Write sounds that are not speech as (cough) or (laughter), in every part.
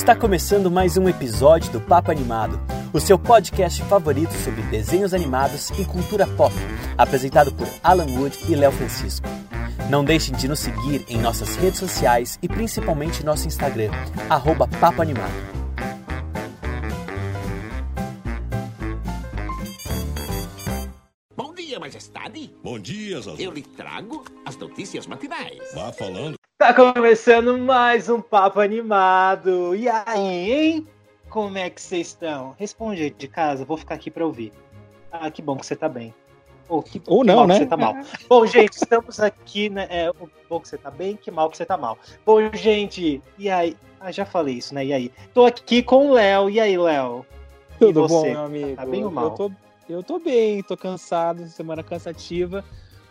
Está começando mais um episódio do Papo Animado, o seu podcast favorito sobre desenhos animados e cultura pop, apresentado por Alan Wood e Léo Francisco. Não deixem de nos seguir em nossas redes sociais e principalmente nosso Instagram, Papo Animado. Majestade. Bom dia, Zazu. Eu lhe trago as notícias matinais. Vá falando. Tá começando mais um papo animado. E aí, hein? Como é que vocês estão? Responde aí de casa, vou ficar aqui pra ouvir. Ah, que bom que você tá bem. Ou, que, Ou que não, mal né? Que você tá mal. Bom, gente, estamos aqui, né? É, o bom que você tá bem, que mal que você tá mal. Bom, gente, e aí? Ah, já falei isso, né? E aí? Tô aqui com o Léo. E aí, Léo? E Tudo bom, você? meu amigo? Tá bem ou mal? Eu tô, eu tô bem, tô cansado, semana cansativa,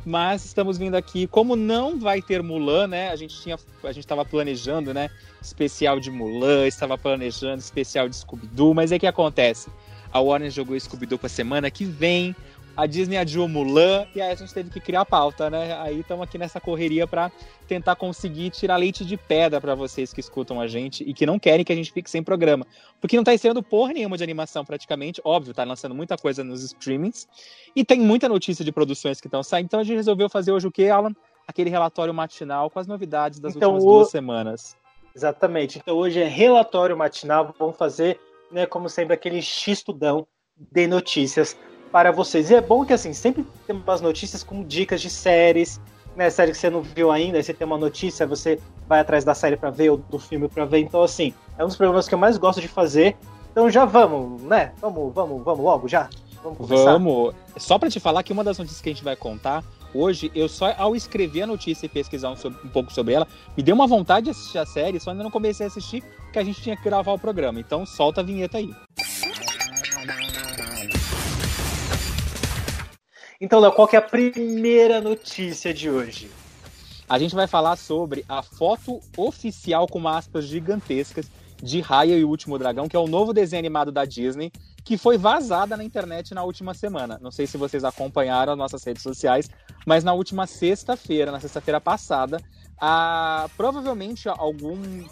mas estamos vindo aqui. Como não vai ter Mulan, né? A gente tinha, a gente tava planejando, né? Especial de Mulan, estava planejando especial de Scooby-Doo, mas o que acontece? A Warner jogou Scooby-Doo pra semana que vem. A Disney adiou Mulan e aí a gente teve que criar pauta, né? Aí estamos aqui nessa correria para tentar conseguir tirar leite de pedra para vocês que escutam a gente e que não querem que a gente fique sem programa. Porque não tá estreando porra nenhuma de animação praticamente, óbvio, tá lançando muita coisa nos streamings e tem muita notícia de produções que estão saindo. Então a gente resolveu fazer hoje o que, Alan? Aquele relatório matinal com as novidades das Então, últimas o- duas semanas. Exatamente. Então hoje é relatório matinal. Vamos fazer, né, como sempre, aquele xistudão de notícias para vocês. E é bom que assim, sempre tem umas notícias com dicas de séries, né? Série que você não viu ainda, aí você tem uma notícia, você vai atrás da série para ver ou do filme para ver. Então, assim, é um dos programas que eu mais gosto de fazer. Então já vamos, né? Vamos, vamos, vamos logo já? Vamos começar? Vamos. Só pra te falar que uma das notícias que a gente vai contar hoje, eu só ao escrever a notícia e pesquisar um, um pouco sobre ela, me deu uma vontade de assistir a série, só ainda não comecei a assistir, porque a gente tinha que gravar o programa. Então solta a vinheta aí. Então, Léo, qual que é a primeira notícia de hoje? A gente vai falar sobre a foto oficial com aspas gigantescas de Raya e o Último Dragão, que é o novo desenho animado da Disney, que foi vazada na internet na última semana. Não sei se vocês acompanharam as nossas redes sociais, mas na última sexta-feira, na sexta-feira passada, a, provavelmente algum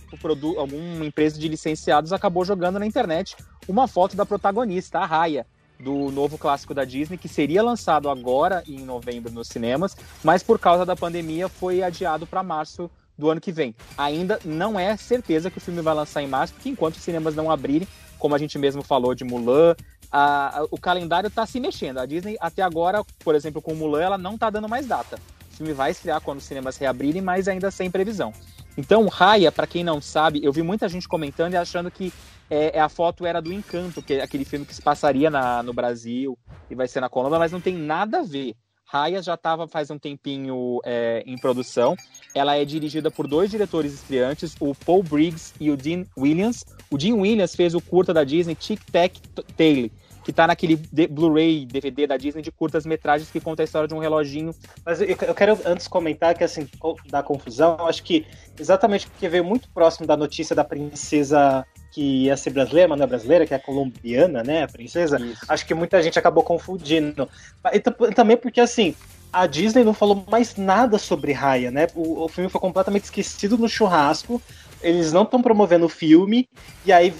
alguma empresa de licenciados acabou jogando na internet uma foto da protagonista, a Raya, do novo clássico da Disney, que seria lançado agora em novembro nos cinemas, mas por causa da pandemia foi adiado para março do ano que vem. Ainda não é certeza que o filme vai lançar em março, porque enquanto os cinemas não abrirem, como a gente mesmo falou de Mulan, a- a- o calendário está se mexendo. A Disney, até agora, por exemplo, com Mulan, ela não está dando mais data. O filme vai estrear quando os cinemas reabrirem, mas ainda sem previsão. Então, Raya, para quem não sabe, eu vi muita gente comentando e achando que é, é a foto era do Encanto, que é aquele filme que se passaria na- no Brasil e vai ser na Colômbia, mas não tem nada a ver. Raya já estava faz um tempinho é, em produção. Ela é dirigida por dois diretores estreantes, o Paul Briggs e o Dean Williams. O Dean Williams fez o curta da Disney Tic Tac Tale, que tá naquele Blu-ray DVD da Disney de curtas metragens que conta a história de um reloginho Mas eu, quero antes comentar que, assim, da confusão, acho que exatamente porque veio muito próximo da notícia da princesa que ia ser brasileira, mas não é brasileira, que é colombiana, né, a princesa, Isso. acho que muita gente acabou confundindo. E tam- também porque, assim, a Disney não falou mais nada sobre Raya, né? O, o filme foi completamente esquecido no churrasco. Eles não estão promovendo o filme. E aí,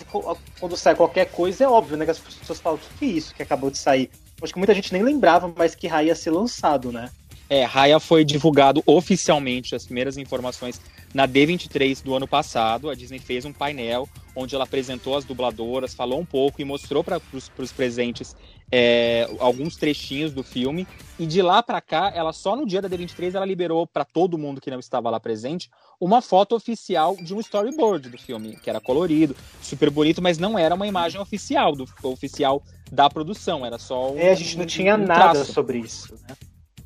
quando sai qualquer coisa, é óbvio, né? Que as pessoas falam: o que, que é isso que acabou de sair? Acho que muita gente nem lembrava mais que Raya ia ser lançado, né? É, Raya foi divulgado oficialmente as primeiras informações na D23 do ano passado. A Disney fez um painel onde ela apresentou as dubladoras, falou um pouco e mostrou para os presentes é, alguns trechinhos do filme. E de lá para cá, ela só no dia da D23 ela liberou para todo mundo que não estava lá presente uma foto oficial de um storyboard do filme, que era colorido, super bonito, mas não era uma imagem oficial do oficial da produção, era só um, É, a gente não tinha um nada sobre isso, né?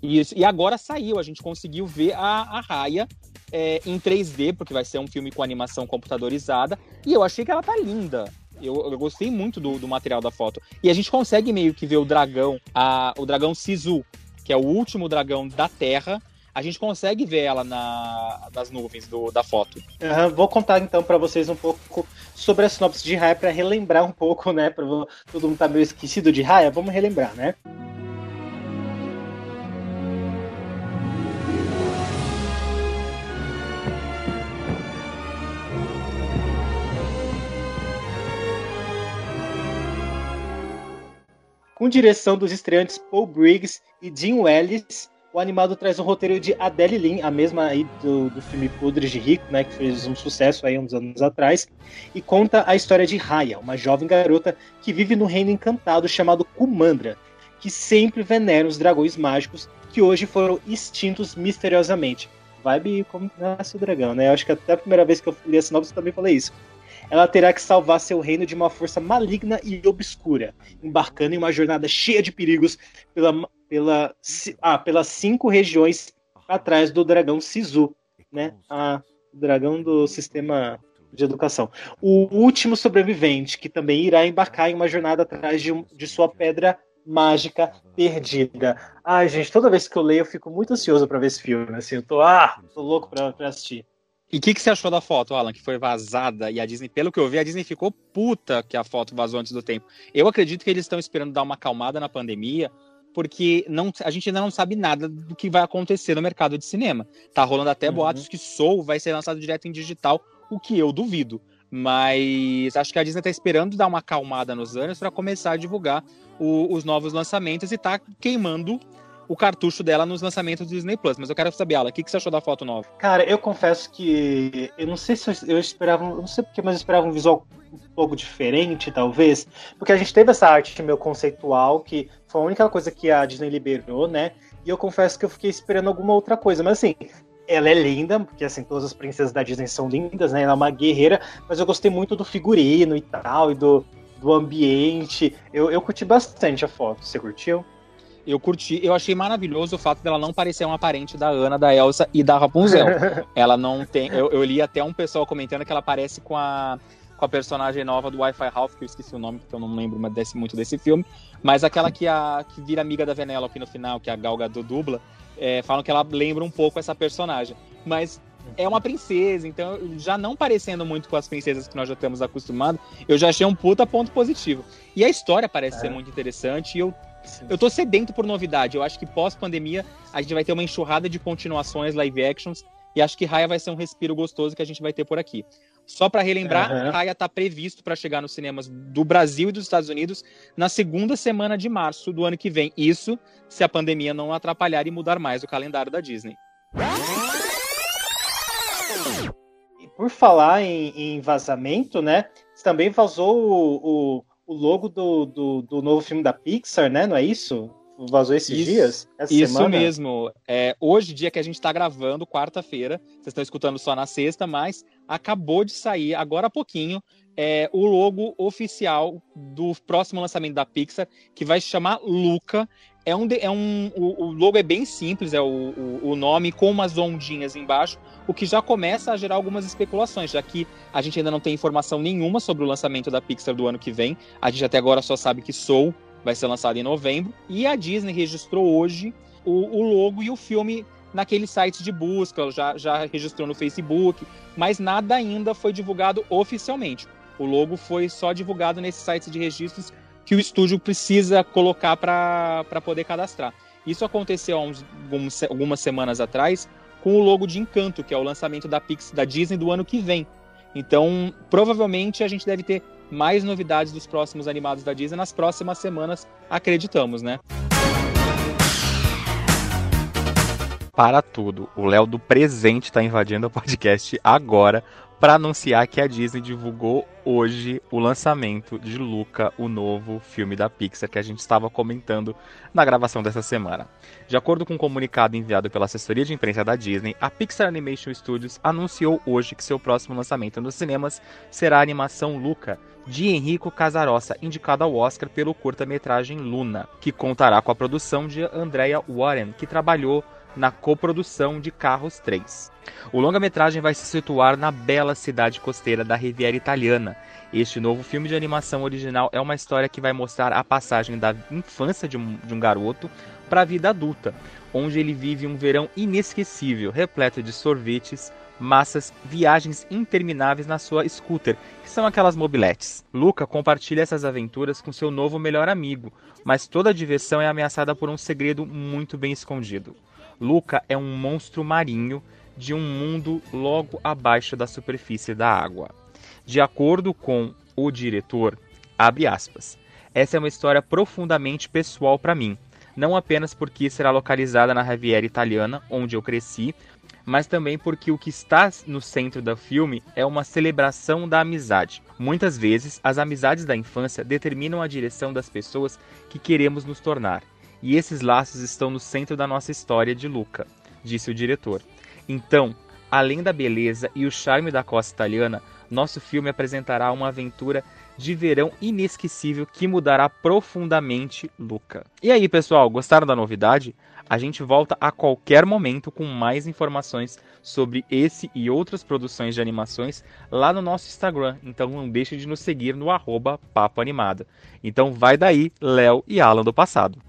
Isso. E agora saiu, a gente conseguiu ver a, a Raya é, em 3D, porque vai ser um filme com animação computadorizada. E eu achei que ela tá linda. Eu, eu gostei muito do, do material da foto. E a gente consegue meio que ver o dragão, a, o dragão Sisu, que é o último dragão da Terra. A gente consegue ver ela na, nas nuvens do, da foto. Aham, vou contar então pra vocês um pouco sobre a sinopse de Raya pra relembrar um pouco, né? Pra todo mundo tá meio esquecido de Raya, vamos relembrar, né? Com direção dos estreantes Paul Briggs e Jim Wells, o animado traz um roteiro de Adele Lin, a mesma aí do, do filme Podres de Rico, né, que fez um sucesso aí uns anos atrás, e conta a história de Raya, uma jovem garota que vive no reino encantado chamado Kumandra, que sempre venera os dragões mágicos que hoje foram extintos misteriosamente. Vibe como nasce o dragão, né? Eu acho que até a primeira vez que eu li essa novela eu também falei isso. Ela terá que salvar seu reino de uma força maligna e obscura, embarcando em uma jornada cheia de perigos pela, pela, ah, pelas cinco regiões atrás do dragão Sisu, né? O dragão do sistema de educação. O último sobrevivente, que também irá embarcar em uma jornada atrás de, de sua pedra mágica perdida. Ai, gente, toda vez que eu leio, eu fico muito ansioso para ver esse filme. Assim, eu tô, ah, tô louco pra, pra assistir. E o que, que você achou da foto, Alan, que foi vazada? E a Disney, pelo que eu vi, a Disney ficou puta que a foto vazou antes do tempo. Eu acredito que eles estão esperando dar uma acalmada na pandemia, porque não, a gente ainda não sabe nada do que vai acontecer no mercado de cinema. Tá rolando até uhum. boatos que Soul vai ser lançado direto em digital, o que eu duvido. Mas acho que a Disney está esperando dar uma acalmada nos anos para começar a divulgar o, os novos lançamentos e tá queimando o cartucho dela nos lançamentos do Disney Plus. Mas eu quero saber, Ala, o que, que você achou da foto nova? Cara, eu confesso que eu não sei se eu, eu esperava, eu não sei porque, mas eu esperava um visual um pouco diferente, talvez, porque a gente teve essa arte meio conceitual que foi a única coisa que a Disney liberou, né? E eu confesso que eu fiquei esperando alguma outra coisa, mas assim, ela é linda, porque assim, todas as princesas da Disney são lindas, né? Ela é uma guerreira, mas eu gostei muito do figurino e tal, e do, do ambiente. Eu, eu curti bastante a foto. Você curtiu? Eu curti, eu achei maravilhoso o fato dela não parecer uma parente da Ana, da Elsa e da Rapunzel. (laughs) ela não tem. Eu, eu, li até um pessoal comentando que ela parece com a, com a personagem nova do Wi-Fi Ralph, que eu esqueci o nome, porque eu não lembro desse, muito desse filme. Mas aquela que, a, que vira amiga da Venelope no final, que é a Gal Gadot dubla é, falam que ela lembra um pouco essa personagem. Mas é uma princesa, então já não parecendo muito com as princesas que nós já estamos acostumados, eu já achei um puta ponto positivo. E a história parece é. ser muito interessante e eu, eu tô sedento por novidade. Eu acho que pós-pandemia a gente vai ter uma enxurrada de continuações live actions e acho que Raya vai ser um respiro gostoso que a gente vai ter por aqui. Só para relembrar, uhum. Raya está previsto para chegar nos cinemas do Brasil e dos Estados Unidos na segunda semana de março do ano que vem. Isso se a pandemia não atrapalhar e mudar mais o calendário da Disney. Por falar em, em vazamento, né? Também vazou o, o, o logo do, do, do, novo filme da Pixar, né? Não é isso? Vazou esses isso, dias? isso semana? mesmo. É, hoje, dia que a gente está gravando, quarta-feira, vocês estão escutando só na sexta, mas acabou de sair, agora há pouquinho, é, o logo oficial do próximo lançamento da Pixar, que vai se chamar Luca. É um, é um, o, o logo é bem simples, é o, o, o, nome com umas ondinhas embaixo, o que já começa a gerar algumas especulações, já que a gente ainda não tem informação nenhuma sobre o lançamento da Pixar do ano que vem. A gente até agora só sabe que Soul vai ser lançado em novembro. E a Disney registrou hoje o, o logo e o filme naqueles sites de busca, já, já registrou no Facebook, mas nada ainda foi divulgado oficialmente. O logo foi só divulgado nesses sites de registros que o estúdio precisa colocar para poder cadastrar. Isso aconteceu há uns, alguns, algumas semanas atrás com o logo de Encanto, que é o lançamento da Pix da Disney do ano que vem. Então, provavelmente a gente deve ter mais novidades dos próximos animados da Disney nas próximas semanas, acreditamos, né? para tudo. O Léo do presente está invadindo o podcast agora para anunciar que a Disney divulgou hoje o lançamento de Luca, o novo filme da Pixar que a gente estava comentando na gravação dessa semana. De acordo com um comunicado enviado pela assessoria de imprensa da Disney, a Pixar Animation Studios anunciou hoje que seu próximo lançamento nos cinemas será a animação Luca, de Enrico Casarossa, indicado ao Oscar pelo curta-metragem Luna, que contará com a produção de Andrea Warren, que trabalhou na coprodução de Carros 3. O longa-metragem vai se situar na bela cidade costeira da Riviera Italiana. Este novo filme de animação original é uma história que vai mostrar a passagem da infância de um, de um garoto para a vida adulta, onde ele vive um verão inesquecível, repleto de sorvetes, massas, viagens intermináveis na sua scooter, que são aquelas mobiletes. Luca compartilha essas aventuras com seu novo melhor amigo, mas toda a diversão é ameaçada por um segredo muito bem escondido. Luca é um monstro marinho de um mundo logo abaixo da superfície da água. De acordo com o diretor, abre aspas, essa é uma história profundamente pessoal para mim. Não apenas porque será localizada na Riviera Italiana, onde eu cresci, mas também porque o que está no centro do filme é uma celebração da amizade. Muitas vezes, as amizades da infância determinam a direção das pessoas que queremos nos tornar, e esses laços estão no centro da nossa história de Luca, disse o diretor. Então, além da beleza e o charme da costa italiana, nosso filme apresentará uma aventura de verão inesquecível que mudará profundamente Luca. E aí, pessoal, gostaram da novidade? A gente volta a qualquer momento com mais informações sobre esse e outras produções de animações lá no nosso Instagram. Então não deixe de nos seguir no arroba Papo Animado. Então vai daí, Léo e Alan do passado.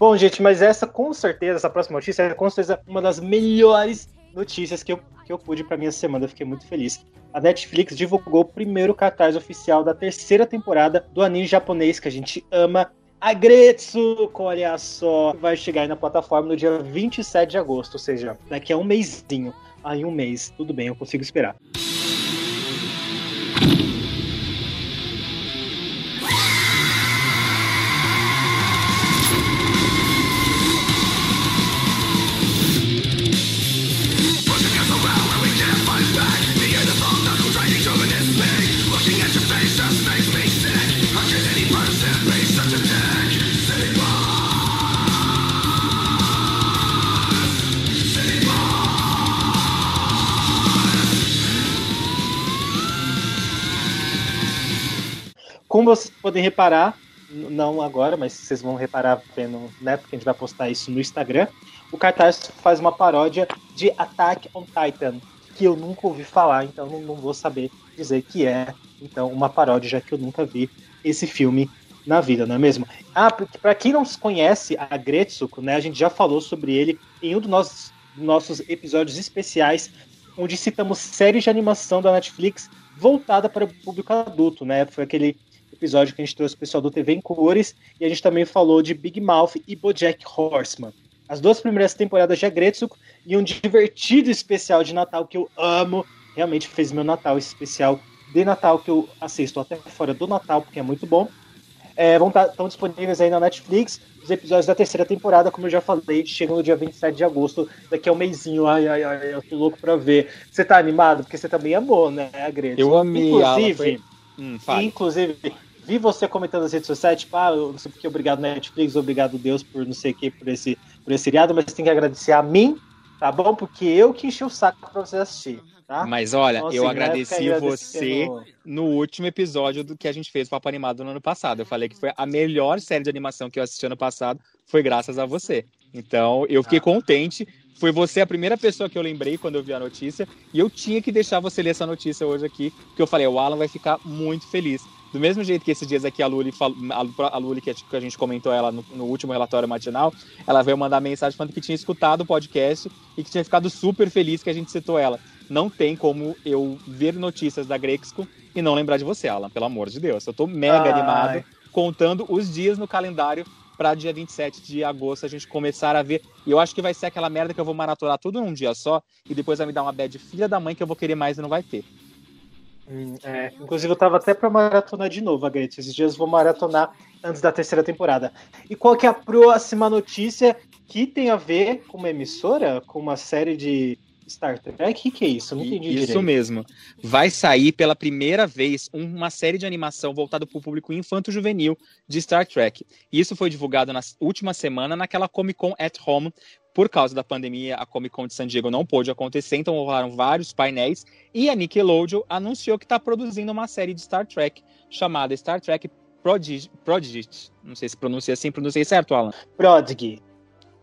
Bom, gente, mas essa com certeza, essa próxima notícia é com certeza uma das melhores notícias que eu, que eu pude para minha semana. Eu fiquei muito feliz. A Netflix divulgou o primeiro cartaz oficial da terceira temporada do anime japonês que a gente ama, Agretsuko, olha só, vai chegar aí na plataforma no dia 27 de agosto, ou seja, daqui a um mêsinho. Aí um mês, tudo bem, eu consigo esperar. Como vocês podem reparar, não agora, mas vocês vão reparar vendo, né? Porque a gente vai postar isso no Instagram. O cartaz faz uma paródia de Attack on Titan, que eu nunca ouvi falar, então não, não vou saber dizer que é. Então, uma paródia, já que eu nunca vi esse filme na vida, não é mesmo? Ah, para quem não conhece a Gretsuko, né? A gente já falou sobre ele em um dos nossos, nossos episódios especiais, onde citamos séries de animação da Netflix voltada para o público adulto, né? Foi aquele episódio que a gente trouxe o pessoal do TV em cores e a gente também falou de Big Mouth e BoJack Horseman. As duas primeiras temporadas de Agretsuko e um divertido especial de Natal que eu amo. Realmente fez meu Natal especial de Natal que eu assisto até fora do Natal porque é muito bom. É, vão estar tá, disponíveis aí na Netflix. Os episódios da terceira temporada, como eu já falei, chegam no dia 27 de agosto, daqui a um mêsinho. Ai, ai, ai, eu tô louco pra ver. Você tá animado? Porque você também amou, né, Agretsuko? Eu amei. Inclusive, foi... hum, inclusive vi você comentando nas redes sociais, tipo, ah, eu não sei porque, obrigado Netflix, obrigado Deus por não sei o que, por esse, por esse seriado, mas tem que agradecer a mim, tá bom? Porque eu que enchi o saco pra você assistir. Tá? Mas olha, então, assim, eu agradeci você no último episódio do que a gente fez o Papo Animado no ano passado. Eu falei que foi a melhor série de animação que eu assisti ano passado, foi graças a você. Então, eu fiquei ah. contente. Foi você a primeira pessoa que eu lembrei quando eu vi a notícia. E eu tinha que deixar você ler essa notícia hoje aqui, porque eu falei, o Alan vai ficar muito feliz. Do mesmo jeito que esses dias aqui a Luli, a Luli que a gente comentou ela no, no, último relatório matinal, ela veio mandar mensagem falando que tinha escutado o podcast e que tinha ficado super feliz que a gente citou ela. Não tem como eu ver notícias da Grexco e não lembrar de você, Alan, pelo amor de Deus. Eu tô mega Ai. animado, contando os dias no calendário para dia 27 de agosto a gente começar a ver. E eu acho que vai ser aquela merda que eu vou maratonar tudo num dia só e depois vai me dar uma bad filha da mãe que eu vou querer mais e não vai ter. Hum, é, inclusive eu tava até pra maratonar de novo, Agrete. Esses dias eu vou maratonar antes da terceira temporada. E qual que é a próxima notícia que tem a ver com uma emissora, com uma série de Star Trek? O que, que é isso? Eu não entendi Isso direito. mesmo. Vai sair pela primeira vez uma série de animação voltada para o público infanto-juvenil de Star Trek. Isso foi divulgado na última semana naquela Comic Con at Home, por causa da pandemia, a Comic Con de San Diego não pôde acontecer, então rolaram vários painéis. E a Nickelodeon anunciou que está produzindo uma série de Star Trek chamada Star Trek Prodigy. Prodigy. Não sei se pronuncia assim, pronunciei certo, Alan? Prodigy.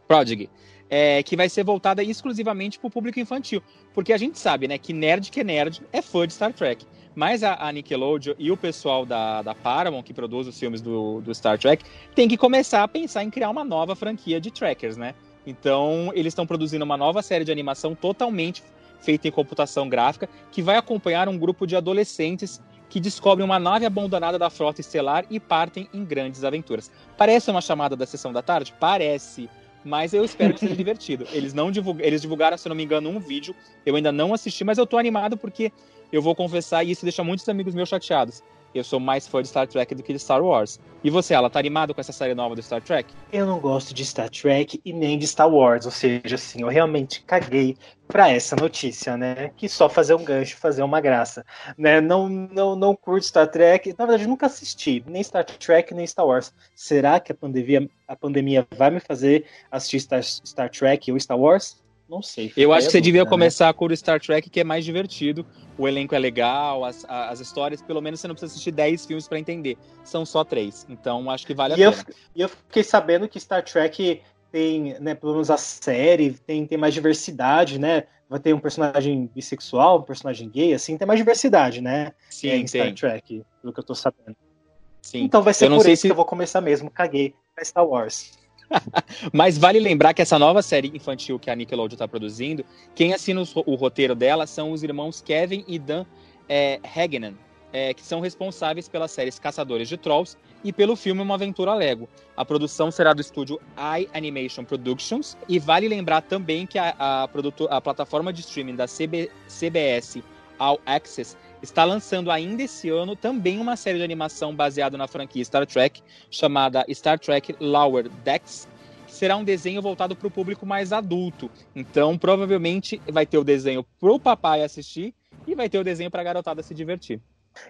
Prodigy. É, que vai ser voltada exclusivamente para o público infantil. Porque a gente sabe, né, que nerd que é nerd é fã de Star Trek. Mas a, a Nickelodeon e o pessoal da, da Paramount, que produz os filmes do, do Star Trek, tem que começar a pensar em criar uma nova franquia de trackers, né? Então, eles estão produzindo uma nova série de animação totalmente feita em computação gráfica, que vai acompanhar um grupo de adolescentes que descobrem uma nave abandonada da frota estelar e partem em grandes aventuras. Parece uma chamada da sessão da tarde? Parece. Mas eu espero que seja (laughs) divertido. Eles não divulgaram, eles divulgaram, se não me engano, um vídeo. Eu ainda não assisti, mas eu tô animado porque eu vou confessar, e isso deixa muitos amigos meus chateados. Eu sou mais fã de Star Trek do que de Star Wars. E você, ela tá animado com essa série nova do Star Trek? Eu não gosto de Star Trek e nem de Star Wars, ou seja, assim, eu realmente caguei para essa notícia, né? Que só fazer um gancho, fazer uma graça, né? Não, não, não curto Star Trek, na verdade nunca assisti, nem Star Trek nem Star Wars. Será que a pandemia, a pandemia vai me fazer assistir Star, Star Trek ou Star Wars? Não sei. Eu acho que você devia né? começar com o Star Trek, que é mais divertido. O elenco é legal, as, as histórias, pelo menos você não precisa assistir 10 filmes para entender. São só três. Então acho que vale a e pena. Eu, e eu fiquei sabendo que Star Trek tem, né, pelo menos a série, tem, tem mais diversidade, né? Vai ter um personagem bissexual, um personagem gay, assim, tem mais diversidade, né? Sim, em Star Trek, pelo que eu tô sabendo. Sim. Então vai ser por isso se... que eu vou começar mesmo. Caguei pra Star Wars. (laughs) Mas vale lembrar que essa nova série infantil que a Nickelodeon está produzindo, quem assina o, roteiro dela são os irmãos Kevin e Dan é, Hagenan, é, que são responsáveis pelas séries Caçadores de Trolls e pelo filme Uma Aventura Lego. A produção será do estúdio iAnimation Productions e vale lembrar também que a, a, a plataforma de streaming da CB, CBS All Access está lançando ainda esse ano também uma série de animação baseada na franquia Star Trek, chamada Star Trek Lower Decks, que será um desenho voltado para o público mais adulto. Então, provavelmente vai ter o desenho para o papai assistir e vai ter o desenho para a garotada se divertir.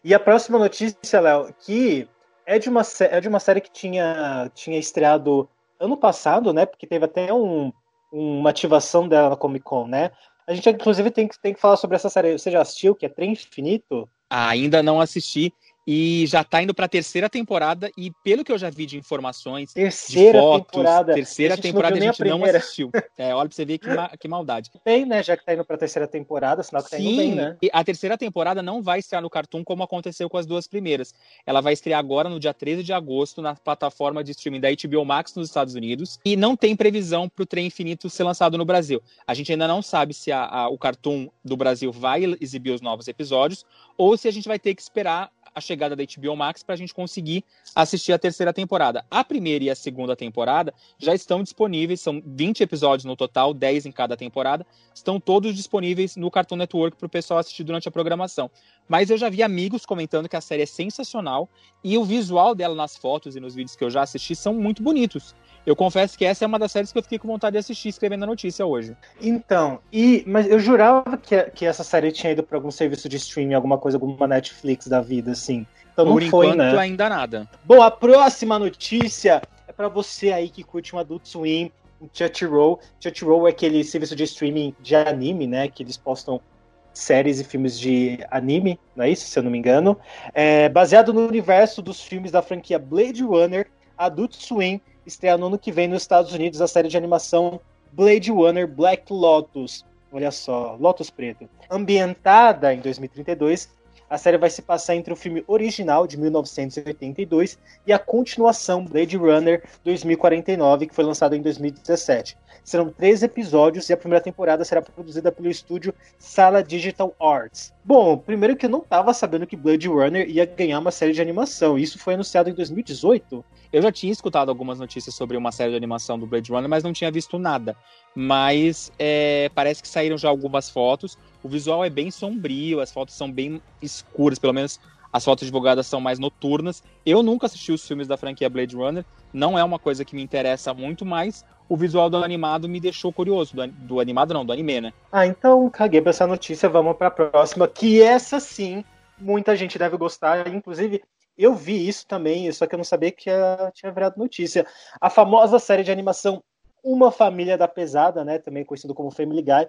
E a próxima notícia, Léo, que é de uma, é de uma série que tinha, tinha estreado ano passado, né? Porque teve até um, uma ativação dela na Comic Con, né? A gente, inclusive, tem que, tem que falar sobre essa série. Você já assistiu, que é Trem Infinito? Ainda não assisti e já tá indo pra terceira temporada e pelo que eu já vi de informações, terceira de fotos, temporada. terceira a temporada a gente não assistiu. É, olha pra você ver que, ma que maldade. (laughs) Tem, né, já que tá indo pra terceira temporada, sinal que tá Sim, bem, né? E a terceira temporada não vai estrear no Cartoon como aconteceu com as duas primeiras. Ela vai estrear agora no dia 13 de agosto na plataforma de streaming da HBO Max nos Estados Unidos e não tem previsão pro Trem Infinito ser lançado no Brasil. A gente ainda não sabe se a, a, o Cartoon do Brasil vai exibir os novos episódios ou se a gente vai ter que esperar a chegada da HBO Max para a gente conseguir assistir a terceira temporada. A primeira e a segunda temporada já estão disponíveis, são 20 episódios no total, 10 em cada temporada, estão todos disponíveis no Cartoon Network para o pessoal assistir durante a programação. Mas eu já vi amigos comentando que a série é sensacional e o visual dela nas fotos e nos vídeos que eu já assisti são muito bonitos. Eu confesso que essa é uma das séries que eu fiquei com vontade de assistir escrevendo a notícia hoje. Então, e mas eu jurava que, que essa série tinha ido para algum serviço de streaming, alguma coisa, alguma Netflix da vida, assim. Então Por não foi, enquanto, né? ainda nada. Bom, a próxima notícia é para você aí que curte um Adult Swim, um Crunchyroll. Crunchyroll é aquele serviço de streaming de anime, né? Que eles postam séries e filmes de anime, não é isso, se eu não me engano. É, baseado no universo dos filmes da franquia Blade Runner, Adult Swim estreia no ano que vem nos Estados Unidos a série de animação Blade Runner Black Lotus. Olha só, Lotus Preto. Ambientada em 2032, a série vai se passar entre o filme original de 1982 e a continuação Blade Runner 2049, que foi lançado em 2017. Serão três episódios e a primeira temporada será produzida pelo estúdio Sala Digital Arts. Bom, primeiro que eu não estava sabendo que Blade Runner ia ganhar uma série de animação. Isso foi anunciado em 2018. Eu já tinha escutado algumas notícias sobre uma série de animação do Blade Runner, mas não tinha visto nada. Mas é, parece que saíram já algumas fotos. O visual é bem sombrio, as fotos são bem escuras, pelo menos as fotos divulgadas são mais noturnas. Eu nunca assisti os filmes da franquia Blade Runner, não é uma coisa que me interessa muito, mas o visual do animado me deixou curioso. Do, do animado não, do anime, né? Ah, então caguei pra essa notícia, vamos pra próxima, que essa sim, muita gente deve gostar. Inclusive, eu vi isso também, só que eu não sabia que tinha virado notícia. A famosa série de animação Uma Família da Pesada, né? Também conhecido como Family Guy.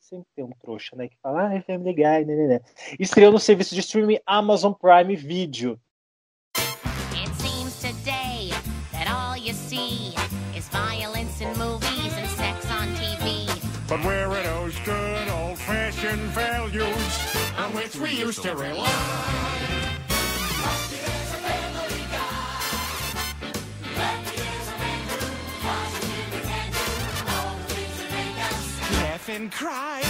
Sempre tem um trouxa, né? Que fala, ah, é Family Guy, né, né, né. Estreou no serviço de streaming Amazon Prime Video. Which we used to rely? and cry.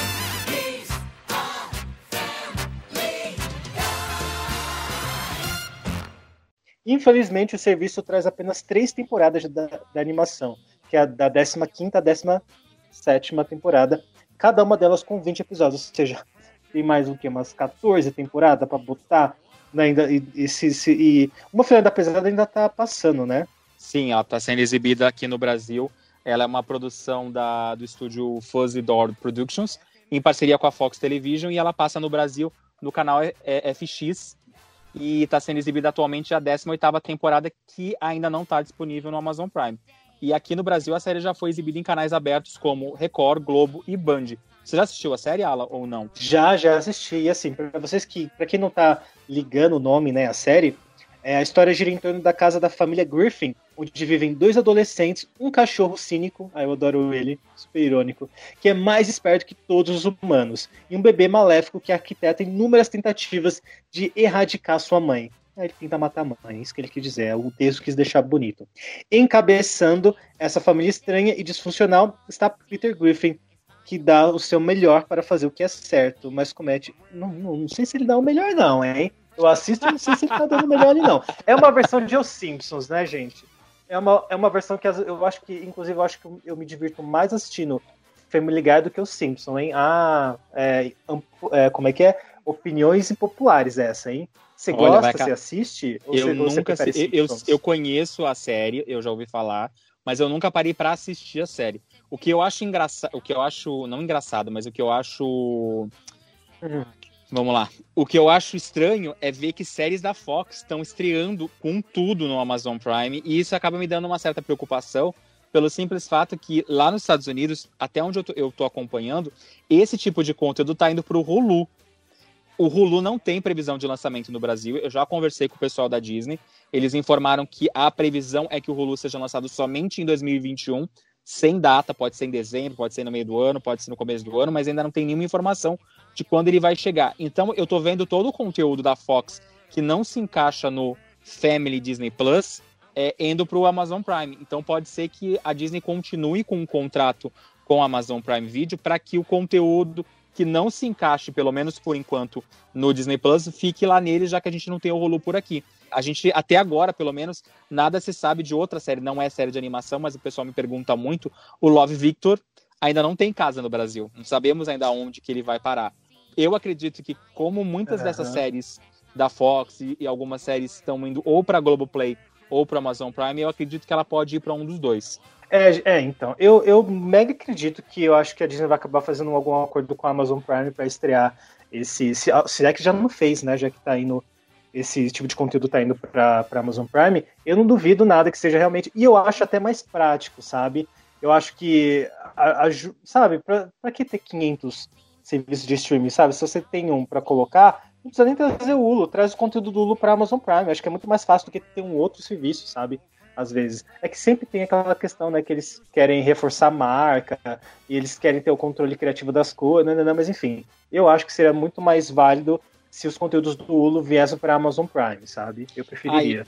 Infelizmente, o serviço traz apenas três temporadas da, da animação, que é a da 15 a 17 temporada, cada uma delas com 20 episódios, ou seja, tem mais o que? Umas 14 temporadas para botar? Né, ainda, e, e, se, se, e uma Filha da Pesada ainda tá passando, né? Sim, ela tá sendo exibida aqui no Brasil. Ela é uma produção da, do estúdio Fuzzy Door Productions, em parceria com a Fox Television, e ela passa no Brasil no canal FX, e está sendo exibida atualmente a 18ª temporada, que ainda não está disponível no Amazon Prime. E aqui no Brasil a série já foi exibida em canais abertos como Record, Globo e Band. Você já assistiu a série, Ala, ou não? Já, já assisti. E assim, para vocês que, para quem não tá ligando o nome, né, a série, é, a história gira em torno da casa da família Griffin, onde vivem dois adolescentes, um cachorro cínico, aí eu adoro ele, super irônico, que é mais esperto que todos os humanos, e um bebê maléfico que arquiteta inúmeras tentativas de erradicar sua mãe. Ele tenta matar a mãe, isso que ele quis dizer, é o texto quis deixar bonito. Encabeçando essa família estranha e disfuncional está Peter Griffin, que dá o seu melhor para fazer o que é certo, mas comete. Não, não, não sei se ele dá o melhor, não, hein? Eu assisto e não sei se ele tá dando o melhor ali, não. É uma versão de Os Simpsons, né, gente? É uma, é uma versão que eu acho que, inclusive, eu acho que eu me divirto mais assistindo Family Guy do que Os Simpsons, hein? Ah, é, é, como é que é? Opiniões impopulares essa, hein? Você Olha, gosta, você assiste? eu você, nunca assisti. Eu, eu conheço a série, eu já ouvi falar, mas eu nunca parei para assistir a série. O que eu acho engraçado, o que eu acho não engraçado, mas o que eu acho uhum. Vamos lá. O que eu acho estranho é ver que séries da Fox estão estreando com tudo no Amazon Prime e isso acaba me dando uma certa preocupação pelo simples fato que lá nos Estados Unidos, até onde eu tô acompanhando, esse tipo de conteúdo tá indo pro Hulu. O Hulu não tem previsão de lançamento no Brasil. Eu já conversei com o pessoal da Disney. Eles informaram que a previsão é que o Hulu seja lançado somente em 2021 sem data, pode ser em dezembro, pode ser no meio do ano, pode ser no começo do ano, mas ainda não tem nenhuma informação de quando ele vai chegar. Então eu tô vendo todo o conteúdo da Fox que não se encaixa no Family Disney Plus é, indo para o Amazon Prime. Então pode ser que a Disney continue com um contrato com a Amazon Prime Video para que o conteúdo que não se encaixe, pelo menos por enquanto, no Disney Plus, fique lá nele, já que a gente não tem o Hulu por aqui a gente, até agora, pelo menos, nada se sabe de outra série. Não é série de animação, mas o pessoal me pergunta muito. O Love Victor ainda não tem casa no Brasil. Não sabemos ainda onde que ele vai parar. Eu acredito que, como muitas uhum. dessas séries da Fox e, algumas séries estão indo ou para Globoplay ou para Amazon Prime, eu acredito que ela pode ir para um dos dois. É, é, então, eu, eu mega acredito que eu acho que a Disney vai acabar fazendo algum acordo com a Amazon Prime para estrear esse. Se, se é que já não fez, né? Já que tá indo esse tipo de conteúdo tá indo para Amazon Prime, eu não duvido nada que seja realmente. E eu acho até mais prático, sabe? Eu acho que, a, a, sabe, para que ter 500 serviços de streaming, sabe? Se você tem um para colocar, não precisa nem trazer o Hulu, traz o conteúdo do Hulu para Amazon Prime. Eu acho que é muito mais fácil do que ter um outro serviço, sabe? Às vezes. É que sempre tem aquela questão, né, que eles querem reforçar a marca, e eles querem ter o controle criativo das coisas, não, não, não, mas enfim. Eu acho que seria muito mais válido se os conteúdos do Hulu viessem para Amazon Prime, sabe? Eu preferiria.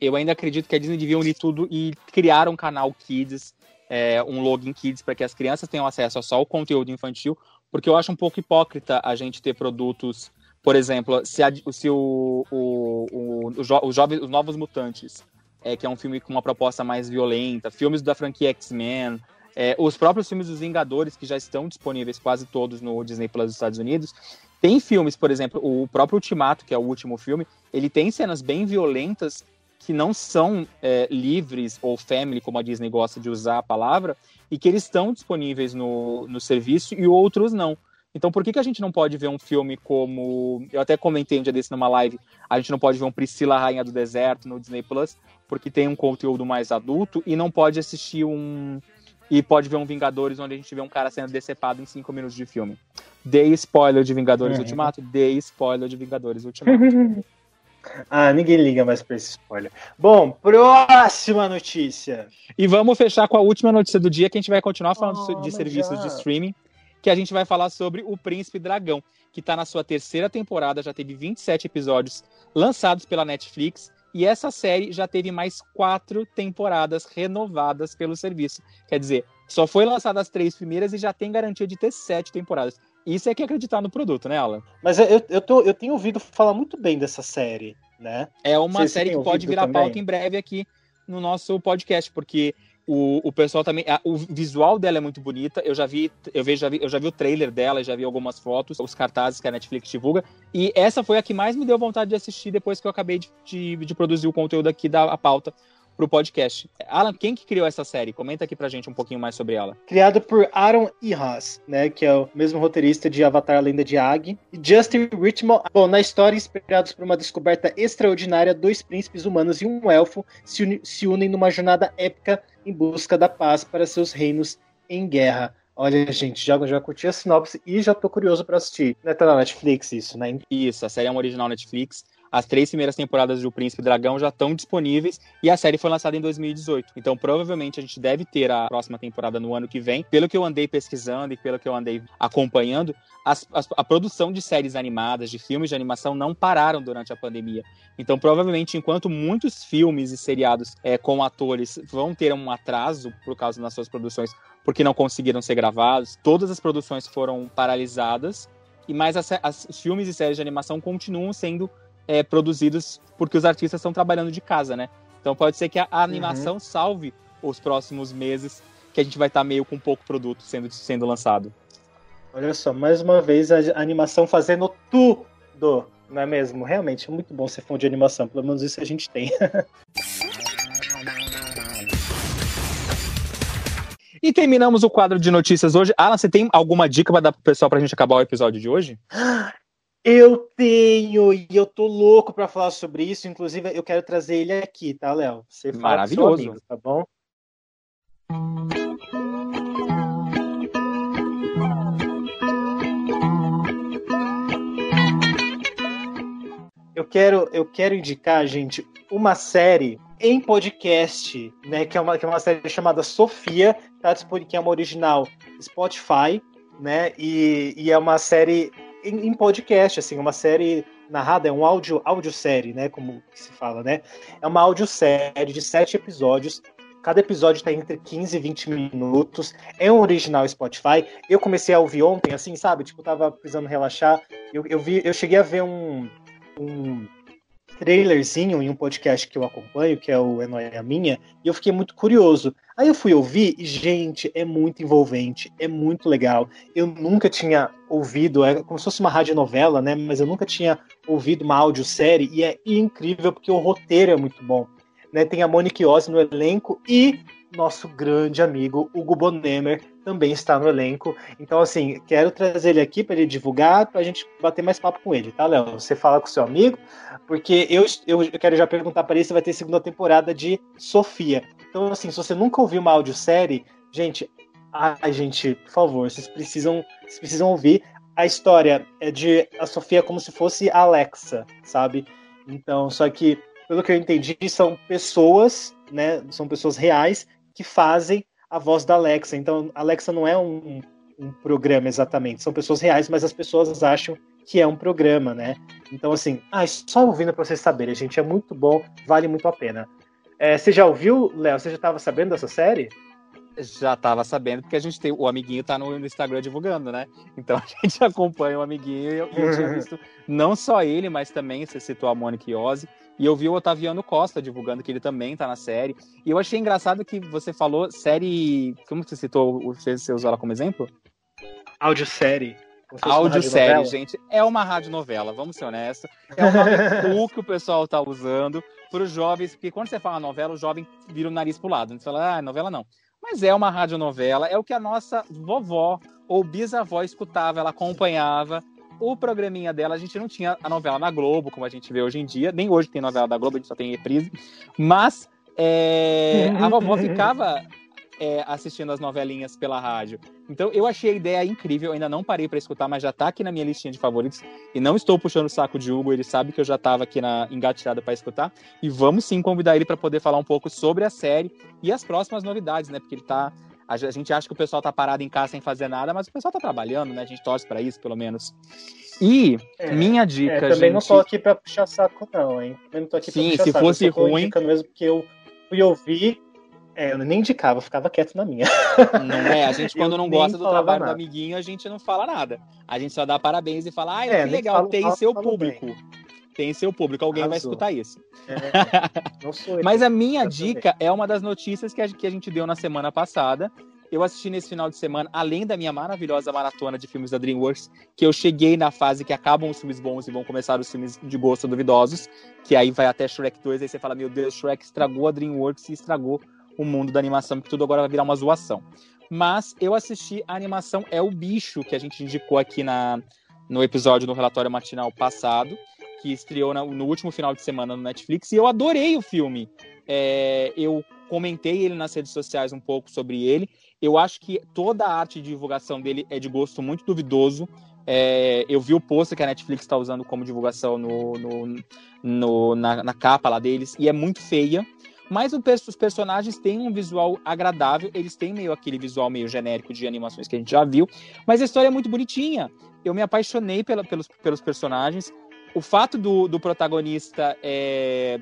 eu ainda acredito que a Disney devia unir tudo e criar um canal Kids, é, um login Kids, para que as crianças tenham acesso a só o conteúdo infantil, porque eu acho um pouco hipócrita a gente ter produtos, por exemplo, se, a, se o, o, o, o jo, os, jovens, os Novos Mutantes, é, que é um filme com uma proposta mais violenta, filmes da franquia X-Men, é, os próprios filmes dos Vingadores, que já estão disponíveis quase todos no Disney Plus dos Estados Unidos, tem filmes, por exemplo, o próprio Ultimato, que é o último filme, ele tem cenas bem violentas que não são é, livres ou family, como a Disney gosta de usar a palavra, e que eles estão disponíveis no, no serviço e outros não. Então, por que, que a gente não pode ver um filme como. Eu até comentei um dia desse numa live. A gente não pode ver um Priscila Rainha do Deserto no Disney Plus, porque tem um conteúdo mais adulto, e não pode assistir um, e pode ver um Vingadores onde a gente vê um cara sendo decepado em cinco minutos de filme. Dei spoiler de Vingadores é. Ultimato? Dei spoiler de Vingadores Ultimato. (laughs) ah, ninguém liga mais pra esse spoiler. Bom, próxima notícia. E vamos fechar com a última notícia do dia, que a gente vai continuar falando oh, de serviços já. de streaming, que a gente vai falar sobre o Príncipe Dragão, que tá na sua terceira temporada, já teve 27 episódios lançados pela Netflix e essa série já teve mais quatro temporadas renovadas pelo serviço. Quer dizer, só foi lançada as três primeiras e já tem garantia de ter sete temporadas. Isso é que acreditar no produto, né, Alan? Mas eu, eu, tô, eu tenho ouvido falar muito bem dessa série, né? É uma série que pode virar também? pauta em breve aqui no nosso podcast, porque O, o pessoal também. A, o visual dela é muito bonita. Eu já vi, eu vejo, já vi, eu já vi o trailer dela, já vi algumas fotos, os cartazes que a Netflix divulga. E essa foi a que mais me deu vontade de assistir depois que eu acabei de, de, de produzir o conteúdo aqui da pauta pro podcast. Alan, quem que criou essa série? Comenta aqui pra gente um pouquinho mais sobre ela. Criado por Aaron Ihas, né, que é o mesmo roteirista de Avatar A Lenda de Aang, e Justin Richmond. Bom, na história, inspirados por uma descoberta extraordinária, dois príncipes humanos e um elfo se, uni se unem numa jornada épica em busca da paz para seus reinos em guerra. Olha, gente, já, já curti a sinopse e já tô curioso para assistir. Né, tá na Netflix isso, né? Isso, a série é uma original Netflix. As três primeiras temporadas de O Príncipe Dragão já estão disponíveis e a série foi lançada em 2018. Então, provavelmente, a gente deve ter a próxima temporada no ano que vem. Pelo que eu andei pesquisando e pelo que eu andei acompanhando, as, as, a produção de séries animadas, de filmes de animação, não pararam durante a pandemia. Então, provavelmente, enquanto muitos filmes e seriados é, com atores vão ter um atraso por causa das suas produções, porque não conseguiram ser gravados, todas as produções foram paralisadas. E mais as, as, os filmes e séries de animação continuam sendo é, produzidos porque os artistas estão trabalhando de casa, né? Então pode ser que a, a animação uhum. salve os próximos meses, que a gente vai estar tá meio com pouco produto sendo, sendo lançado. Olha só, mais uma vez a animação fazendo tudo, não é mesmo? Realmente é muito bom ser fã de animação, pelo menos isso a gente tem. (laughs) E terminamos o quadro de notícias hoje. Alan, você tem alguma dica para dar pro pessoal pra gente acabar o episódio de hoje? (gasps) Eu tenho, e eu tô louco para falar sobre isso. Inclusive, eu quero trazer ele aqui, tá, Léo? Você Maravilhoso. Amigo, tá bom? Eu quero, eu quero indicar, gente, uma série em podcast, né? Que é uma, que é uma série chamada Sofia, tá que é uma original Spotify, né? E, e é uma série em, em, podcast, assim, uma série narrada, é um áudio, audiosérie, né, como se fala, né? É uma audiosérie de sete episódios. Cada episódio está entre 15 e 20 minutos. É um original Spotify. Eu comecei a ouvir ontem, assim, sabe? Tipo, tava precisando relaxar. Eu, eu, vi, eu cheguei a ver um, um trailerzinho em um podcast que eu acompanho, que é o É Noia Minha, e eu fiquei muito curioso. Aí eu fui ouvir e, gente, é muito envolvente, é muito legal. Eu nunca tinha ouvido, é como se fosse uma radionovela, né? Mas eu nunca tinha ouvido uma audiosérie e é incrível porque o roteiro é muito bom. Né? Tem a Monique Oz no elenco e nosso grande amigo Hugo Bonemer também está no elenco. Então, assim, quero trazer ele aqui para ele divulgar, para a gente bater mais papo com ele, tá, Léo? Você fala com seu amigo, porque eu, eu, eu quero já perguntar para ele se vai ter segunda temporada de Sofia. Então, assim, se você nunca ouviu uma audiosérie, gente, ai, gente, por favor, vocês precisam, vocês precisam ouvir. A história é de a Sofia como se fosse a Alexa, sabe? Então, só que, pelo que eu entendi, são pessoas, né? São pessoas reais que fazem a voz da Alexa. Então, Alexa não é um, um programa exatamente, são pessoas reais, mas as pessoas acham que é um programa, né? Então, assim, ah, só ouvindo para vocês saberem, gente, é muito bom, vale muito a pena. É, você já ouviu, Léo? Você já estava sabendo dessa série? Já estava sabendo, porque a gente tem. O amiguinho tá no, no, Instagram divulgando, né? Então (laughs) a gente acompanha o amiguinho e eu, eu tinha visto não só ele, mas também você citou a Mônica Iose. E eu vi o Otaviano Costa divulgando que ele também tá na série. E eu achei engraçado que você falou série. Como você citou? Você, usou ela como exemplo? Audiosérie. Audiosérie, gente. É uma radionovela, vamos ser honestos. É um nome (laughs) que o pessoal tá usando para os jovens, porque quando você fala novela, o jovem vira o nariz pro lado. Você fala, ah, novela não. Mas é uma radionovela, é o que a nossa vovó ou bisavó escutava, ela acompanhava o programinha dela, a gente não tinha a novela na Globo, como a gente vê hoje em dia, nem hoje tem novela da Globo, a gente só tem reprise, mas é, a vovó ficava é, assistindo as novelinhas pela rádio. Então eu achei a ideia incrível, ainda não parei para escutar, mas já tá aqui na minha listinha de favoritos. E não estou puxando o saco de Hugo, ele sabe que eu já estava aqui na engatilhada para escutar. E vamos sim convidar ele para poder falar um pouco sobre a série e as próximas novidades, né? Porque ele tá a gente acha que o pessoal tá parado em casa sem fazer nada, mas o pessoal tá trabalhando, né? A gente torce para isso, pelo menos. E é, minha dica, é, também gente... não tô aqui para puxar saco não, hein? Também não tô aqui Sim, puxar se saco, fosse ruim, mesmo porque eu fui ouvir é, eu nem indicava, eu ficava quieto na minha. Não é? A gente, (laughs) quando não gosta do trabalho nada. do amiguinho, a gente não fala nada. A gente só dá parabéns e fala, ah, é, que legal, tem seu público. Bem. tem seu público, alguém vai escutar isso. É, (laughs) eu. Mas a minha Eu dica é uma das notícias que a, que a gente deu na semana passada. Eu assisti nesse final de semana, além da minha maravilhosa maratona de filmes da DreamWorks, que eu cheguei na fase que acabam os filmes bons e vão começar os filmes de gosto duvidosos, que aí vai até Shrek 2, aí você fala, meu Deus, Shrek estragou a DreamWorks e estragou o mundo da animação, que tudo agora vai virar uma zoação. Mas eu assisti a animação É o Bicho, que a gente indicou aqui na, no episódio no relatório matinal passado, que estreou na- no último final de semana no Netflix, e eu adorei o filme. É, eu comentei ele nas redes sociais um pouco sobre ele. Eu acho que toda a arte de divulgação dele é de gosto muito duvidoso. É, eu vi o pôster que a Netflix está usando como divulgação no, no- no- na, na capa lá deles, e é muito feia. Mas os personagens têm um visual agradável, eles têm meio aquele visual meio genérico de animações que a gente já viu, mas a história é muito bonitinha. Eu me apaixonei pela- pelos, pelos personagens. O fato do, do protagonista é,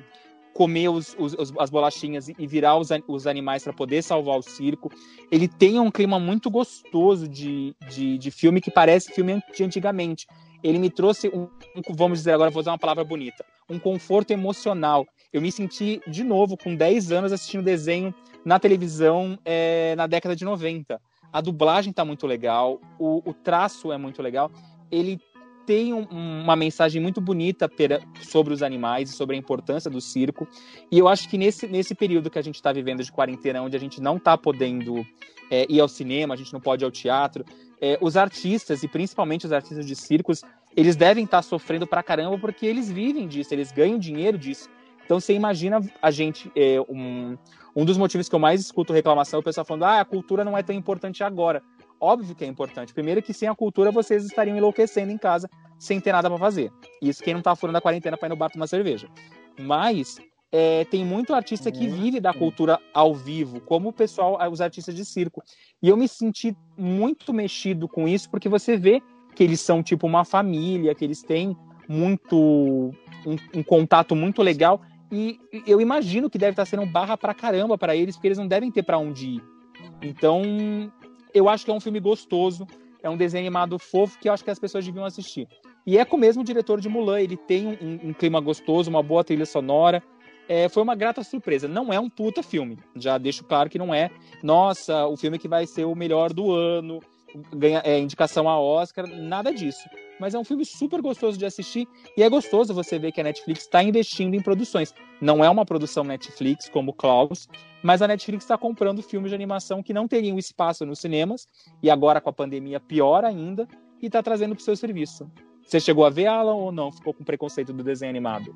comer os- os- as bolachinhas e virar os, os animais para poder salvar o circo, ele tem um clima muito gostoso de, de, de filme que parece filme de antigamente. Ele me trouxe um, vamos dizer agora, vou usar uma palavra bonita, um conforto emocional. Eu me senti de novo com 10 anos assistindo desenho na televisão é, na década de 90. A dublagem tá muito legal, o, o traço é muito legal. Ele tem um- uma mensagem muito bonita pera- sobre os animais e sobre a importância do circo. E eu acho que nesse, nesse período que a gente está vivendo de quarentena, onde a gente não está podendo é, ir ao cinema, a gente não pode ir ao teatro, é, os artistas, e principalmente os artistas de circos, eles devem estar sofrendo pra caramba porque eles vivem disso, eles ganham dinheiro disso. Então você imagina a gente. é, um, um dos motivos que eu mais escuto reclamação é o pessoal falando: ah, a cultura não é tão importante agora. Óbvio que é importante. Primeiro que sem a cultura vocês estariam enlouquecendo em casa sem ter nada para fazer. Isso quem não tá furando a quarentena para ir no bar tomar cerveja. Mas é, tem muito artista que Uhum. vive da cultura ao vivo, como o pessoal, os artistas de circo. E eu me senti muito mexido com isso, porque você vê que eles são tipo uma família, que eles têm muito um, um contato muito legal. E eu imagino que deve estar sendo barra pra caramba para eles, porque eles não devem ter para onde ir. Então, eu acho que é um filme gostoso, é um desenho animado fofo que eu acho que as pessoas deviam assistir. E é com o mesmo diretor de Mulan, ele tem um- um clima gostoso, uma boa trilha sonora. É, foi uma grata surpresa. Não é um puta filme, já deixo claro que não é. Nossa, o filme que vai ser o melhor do ano, ganha é, indicação a Oscar, nada disso. Mas é um filme super gostoso de assistir e é gostoso você ver que a Netflix está investindo em produções. Não é uma produção Netflix como Klaus, mas a Netflix está comprando filmes de animação que não teriam espaço nos cinemas e agora com a pandemia pior ainda e está trazendo para o seu serviço. Você chegou a ver Alan ou não? Ficou com preconceito do desenho animado?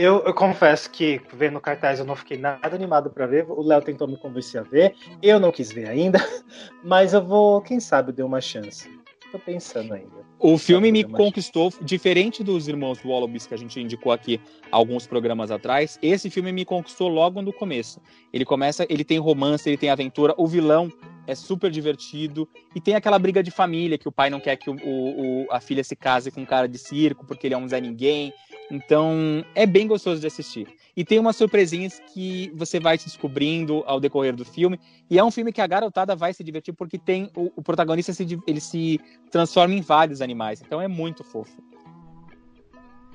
Eu, eu confesso que vendo o cartaz eu não fiquei nada animado pra ver. O Léo tentou me convencer a ver. Eu não quis ver ainda. (laughs) Mas eu vou, quem sabe, eu dei uma chance. Tô pensando ainda. O filme me conquistou, diferente dos Irmãos Wallabies que a gente indicou aqui alguns programas atrás, esse filme me conquistou logo no começo. Ele começa, ele tem romance, ele tem aventura, o vilão é super divertido e tem aquela briga de família que o pai não quer que o, o- o- a filha se case com um cara de circo porque ele é um Zé Ninguém. Então é bem gostoso de assistir. E tem umas surpresinhas que você vai se descobrindo ao decorrer do filme. E é um filme que a garotada vai se divertir porque tem o, o protagonista se, ele se transforma em vários animais. Então é muito fofo.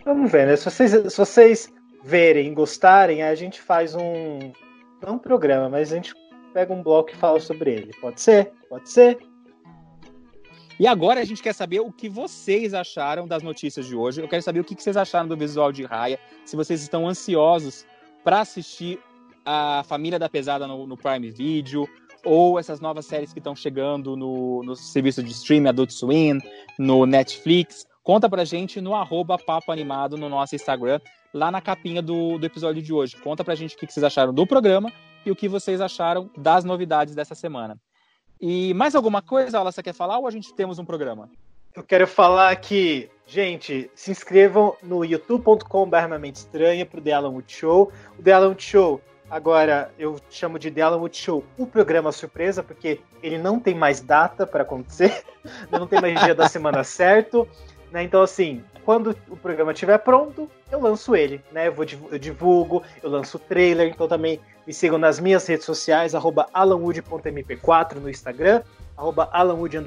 Vamos ver, né? Se vocês, se vocês verem gostarem, a gente faz um. Não um programa, mas a gente pega um bloco e fala sobre ele. Pode ser? Pode ser? E agora a gente quer saber o que vocês acharam das notícias de hoje. Eu quero saber o que vocês acharam do visual de Raya. Se vocês estão ansiosos para assistir a Família da Pesada no, no Prime Video ou essas novas séries que estão chegando no, no serviço de streaming Adult Swim, no Netflix. Conta pra gente no arroba Papo Animado no nosso Instagram, lá na capinha do, do episódio de hoje. Conta pra gente o que vocês acharam do programa e o que vocês acharam das novidades dessa semana. E mais alguma coisa, Aula, você quer falar ou a gente temos um programa? Eu quero falar que, gente, se inscrevam no youtube.com.br Estranha pro The Alan Wood Show. O The Alan Wood Show, agora eu chamo de The Alan Wood Show o programa surpresa, porque ele não tem mais data para acontecer, (laughs) não tem mais dia da semana certo. Né? Então, assim, quando o programa estiver pronto, eu lanço ele, né? Eu, vou, eu divulgo, eu lanço o trailer, então também me sigam nas minhas redes sociais, arroba alanwood.mp4 no Instagram, arroba alanwood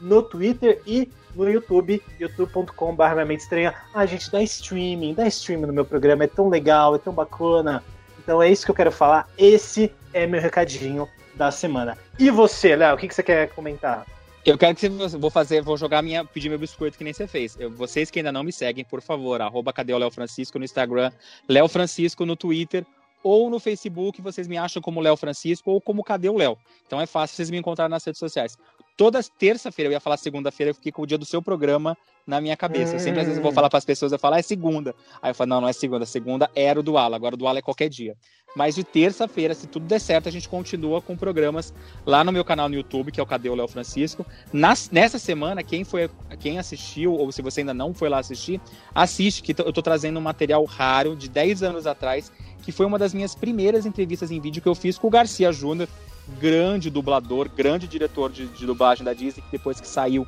no Twitter e no YouTube, youtube.com.br Estranha. Ah, gente, dá streaming, dá streaming no meu programa, é tão legal, é tão bacana. Então é isso que eu quero falar. Esse é meu recadinho da semana. E você, Léo, o que, que você quer comentar? Eu quero que você vou fazer, vou jogar minha, pedir meu biscoito que nem você fez. Eu, vocês que ainda não me seguem, por favor, arroba cadê o Léo Francisco no Instagram, Léo Francisco no Twitter ou no Facebook, vocês me acham como Léo Francisco ou como Cadê o Léo. Então é fácil vocês me encontrar nas redes sociais. Toda terça-feira, eu ia falar segunda-feira, eu fiquei com o dia do seu programa na minha cabeça. Hum. Sempre às vezes eu vou hum. falar para as pessoas, eu falo, ah, é segunda. Aí eu falo, não, não é segunda, segunda era o do Ala, agora o do Ala é qualquer dia. Mas de terça-feira, se tudo der certo, a gente continua com programas lá no meu canal no YouTube, que é o Cadê o Léo Francisco. Nas, nessa semana, quem foi, quem assistiu, ou se você ainda não foi lá assistir, assiste, que eu tô trazendo um material raro de 10 anos atrás, que foi uma das minhas primeiras entrevistas em vídeo que eu fiz com o Garcia Júnior, grande dublador, grande diretor de, de dublagem da Disney, que depois que saiu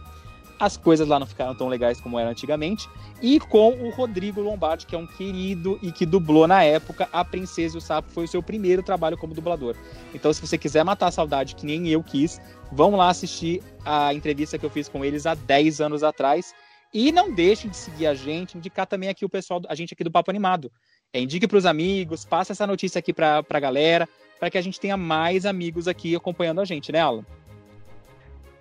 as coisas lá não ficaram tão legais como eram antigamente. E com o Rodrigo Lombardi, que é um querido e que dublou na época A Princesa e o Sapo, foi o seu primeiro trabalho como dublador. Então, se você quiser matar a saudade, que nem eu quis, vão lá assistir a entrevista que eu fiz com eles há 10 anos atrás. E não deixem de seguir a gente, indicar também aqui o pessoal, a gente aqui do Papo Animado. É, indique para os amigos, passa essa notícia aqui para a galera, para que a gente tenha mais amigos aqui acompanhando a gente, né, Alan?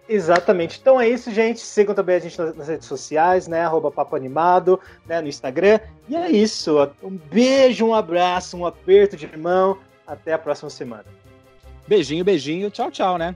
Exatamente. Então é isso, gente. Sigam também a gente nas redes sociais, né? Arroba Papo Animado, né? No Instagram. E é isso. Um beijo, um abraço, um aperto de mão. Até a próxima semana. Beijinho, beijinho. Tchau, tchau, né?